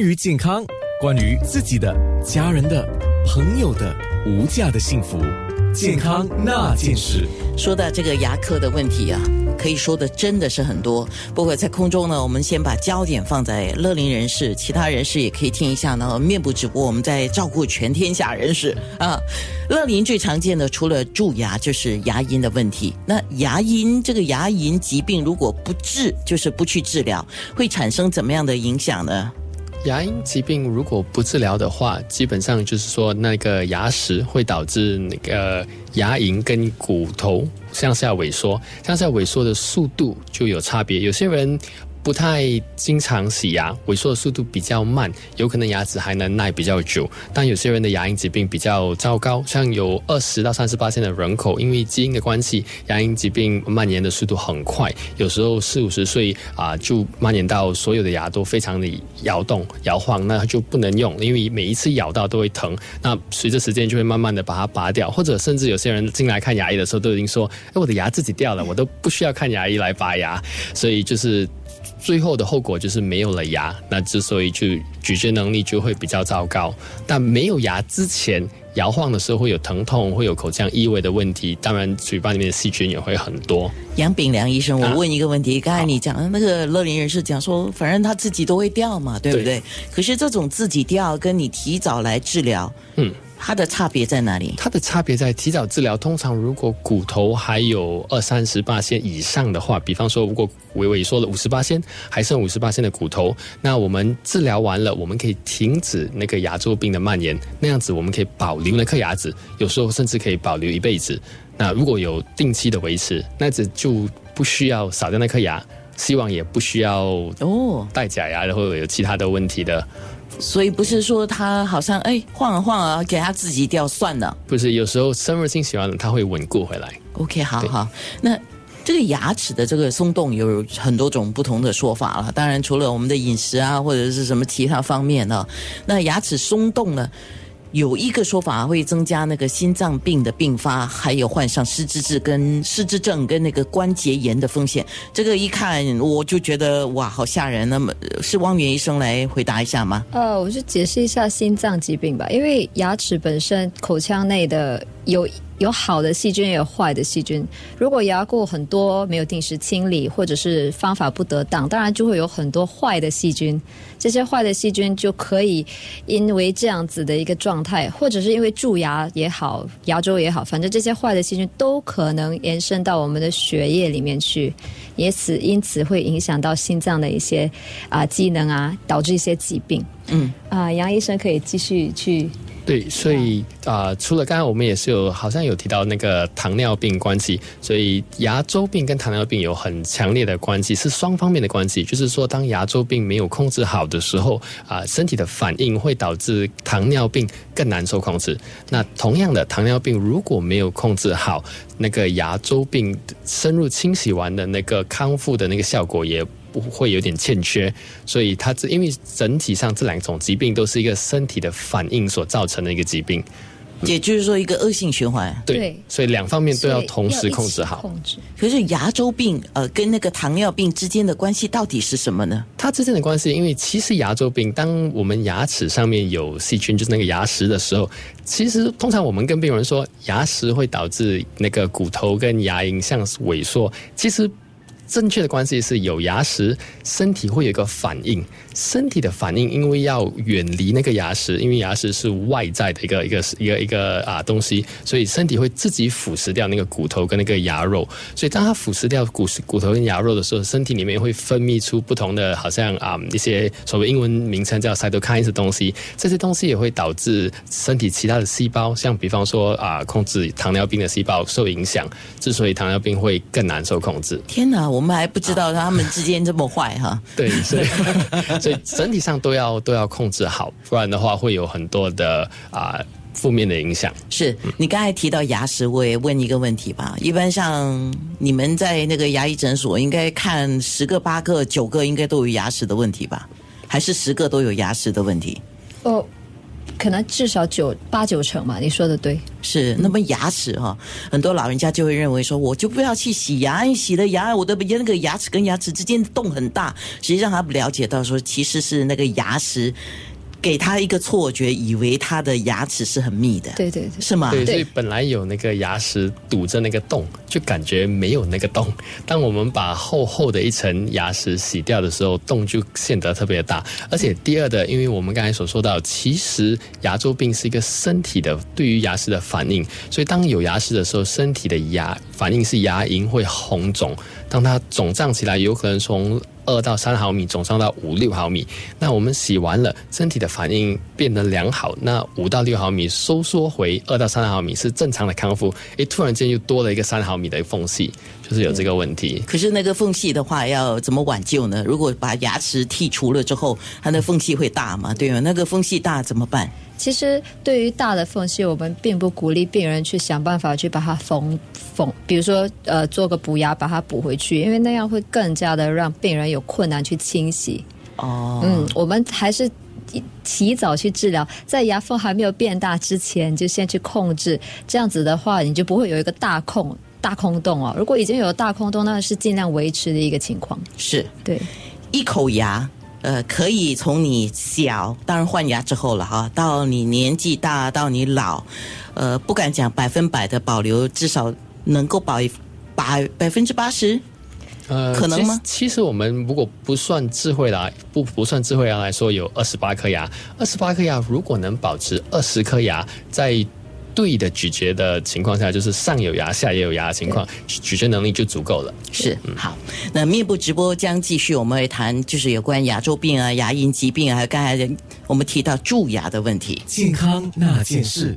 关于健康，关于自己的、家人的、朋友的无价的幸福，健康那件事。说到这个牙科的问题啊，可以说的真的是很多。不过在空中呢，我们先把焦点放在乐龄人士，其他人士也可以听一下呢。面部直播，我们在照顾全天下人士啊。乐龄最常见的除了蛀牙，就是牙龈的问题。那牙龈这个牙龈疾病如果不治，就是不去治疗，会产生怎么样的影响呢？牙龈疾病如果不治疗的话，基本上就是说那个牙石会导致那个牙龈跟骨头向下萎缩，向下萎缩的速度就有差别。有些人。不太经常洗牙，萎缩的速度比较慢，有可能牙齿还能耐比较久。但有些人的牙龈疾病比较糟糕，像有二十到三十八线的人口，因为基因的关系，牙龈疾病蔓延的速度很快，有时候四五十岁啊就蔓延到所有的牙都非常的摇动摇晃，那就不能用，因为每一次咬到都会疼。那随着时间就会慢慢的把它拔掉，或者甚至有些人进来看牙医的时候都已经说：“哎，我的牙自己掉了，我都不需要看牙医来拔牙。”所以就是。最后的后果就是没有了牙，那之所以就咀嚼能力就会比较糟糕。但没有牙之前，摇晃的时候会有疼痛，会有口腔异味的问题，当然嘴巴里面的细菌也会很多。杨炳良医生，我问一个问题，刚才你讲那个乐龄人士讲说，反正他自己都会掉嘛，对不对？可是这种自己掉，跟你提早来治疗，嗯。它的差别在哪里？它的差别在提早治疗。通常如果骨头还有二三十八线以上的话，比方说如果微微缩了五十八线，还剩五十八线的骨头，那我们治疗完了，我们可以停止那个牙周病的蔓延。那样子我们可以保留那颗牙齿，有时候甚至可以保留一辈子。那如果有定期的维持，那子就不需要少掉那颗牙，希望也不需要哦戴假牙，然后有其他的问题的。所以不是说他好像哎晃啊晃啊，给他自己掉算了。不是，有时候生物性喜欢了，他会稳固回来。OK，好好。那这个牙齿的这个松动有很多种不同的说法了。当然，除了我们的饮食啊，或者是什么其他方面呢，那牙齿松动呢？有一个说法会增加那个心脏病的并发，还有患上失智症跟失智症跟那个关节炎的风险。这个一看我就觉得哇，好吓人。那么是汪源医生来回答一下吗？呃，我就解释一下心脏疾病吧，因为牙齿本身口腔内的有。有好的细菌，也有坏的细菌。如果牙垢很多，没有定时清理，或者是方法不得当，当然就会有很多坏的细菌。这些坏的细菌就可以因为这样子的一个状态，或者是因为蛀牙也好，牙周也好，反正这些坏的细菌都可能延伸到我们的血液里面去，也此因此会影响到心脏的一些啊机能啊，导致一些疾病。嗯啊，杨医生可以继续去。对，所以啊，除了刚刚我们也是有好像有提到那个糖尿病关系，所以牙周病跟糖尿病有很强烈的关系，是双方面的关系。就是说，当牙周病没有控制好的时候，啊，身体的反应会导致糖尿病更难受控制。那同样的，糖尿病如果没有控制好，那个牙周病深入清洗完的那个康复的那个效果也。不会有点欠缺，所以它这因为整体上这两种疾病都是一个身体的反应所造成的一个疾病，也就是说一个恶性循环。对，所以两方面都要同时控制好。控制。可是牙周病呃跟那个糖尿病之间的关系到底是什么呢？它之间的关系，因为其实牙周病，当我们牙齿上面有细菌，就是那个牙石的时候，其实通常我们跟病人说，牙石会导致那个骨头跟牙龈向萎缩，其实。正确的关系是有牙石，身体会有一个反应。身体的反应，因为要远离那个牙石，因为牙石是外在的一个一个一个一个啊东西，所以身体会自己腐蚀掉那个骨头跟那个牙肉。所以当它腐蚀掉骨骨头跟牙肉的时候，身体里面会分泌出不同的，好像啊一些所谓英文名称叫 cytokines 东西。这些东西也会导致身体其他的细胞，像比方说啊控制糖尿病的细胞受影响。之所以糖尿病会更难受控制。天哪，我。我们还不知道他们之间这么坏哈，对，所以 所以整体上都要都要控制好，不然的话会有很多的啊负面的影响。是你刚才提到牙石，我也问一个问题吧。一般像你们在那个牙医诊所，应该看十个八个九个应该都有牙齿的问题吧？还是十个都有牙齿的问题？哦。可能至少九八九成嘛。你说的对，是。那么牙齿哈、很多老人家就会认为说，我就不要去洗牙，因为洗了牙，我的那个牙齿跟牙齿之间洞很大。实际上他不了解到说，其实是那个牙齿给他一个错觉，以为他的牙齿是很密的，对对对。是吗？对，所以本来有那个牙齿堵着那个洞，就感觉没有那个洞。当我们把厚厚的一层牙齿洗掉的时候，洞就显得特别大。而且第二的，因为我们刚才所说到，其实牙周病是一个身体的对于牙齿的反应，所以当有牙石的时候，身体的牙反应是牙龈会红肿，当它肿胀起来，有可能从二到三毫米肿胀到五六毫米。那我们洗完了，身体的反应变得良好，那五到六毫米收缩回二到三毫米是正常的康复。诶，突然间又多了一个三毫米的缝隙，就是有这个问题。可是那个缝隙的话，要怎么挽救呢？如果把牙齿剔除了之后，它的缝隙会大嘛？对吗？那个缝隙大怎么办？其实对于大的缝隙，我们并不鼓励病人去想办法去把它缝缝，比如说呃做个补牙把它补回去，因为那样会更加的让病人有困难去清洗。哦，嗯，我们还是提早去治疗，在牙缝还没有变大之前，就先去控制。这样子的话，你就不会有一个大空大空洞哦。如果已经有大空洞，那是尽量维持的一个情况。是对，一口牙。呃，可以从你小，当然换牙之后了哈，到你年纪大，到你老，呃，不敢讲百分百的保留，至少能够保百百分之八十。呃，可能吗其实？其实我们如果不算智慧牙，不不算智慧牙来说，有二十八颗牙。二十八颗牙如果能保持二十颗牙，在对的咀嚼的情况下，就是上有牙下也有牙的情况，咀嚼能力就足够了。是好，那面部直播将继续，我们会谈就是有关牙周病啊、牙龈疾病啊，还有刚才我们提到蛀牙的问题。健康那件事。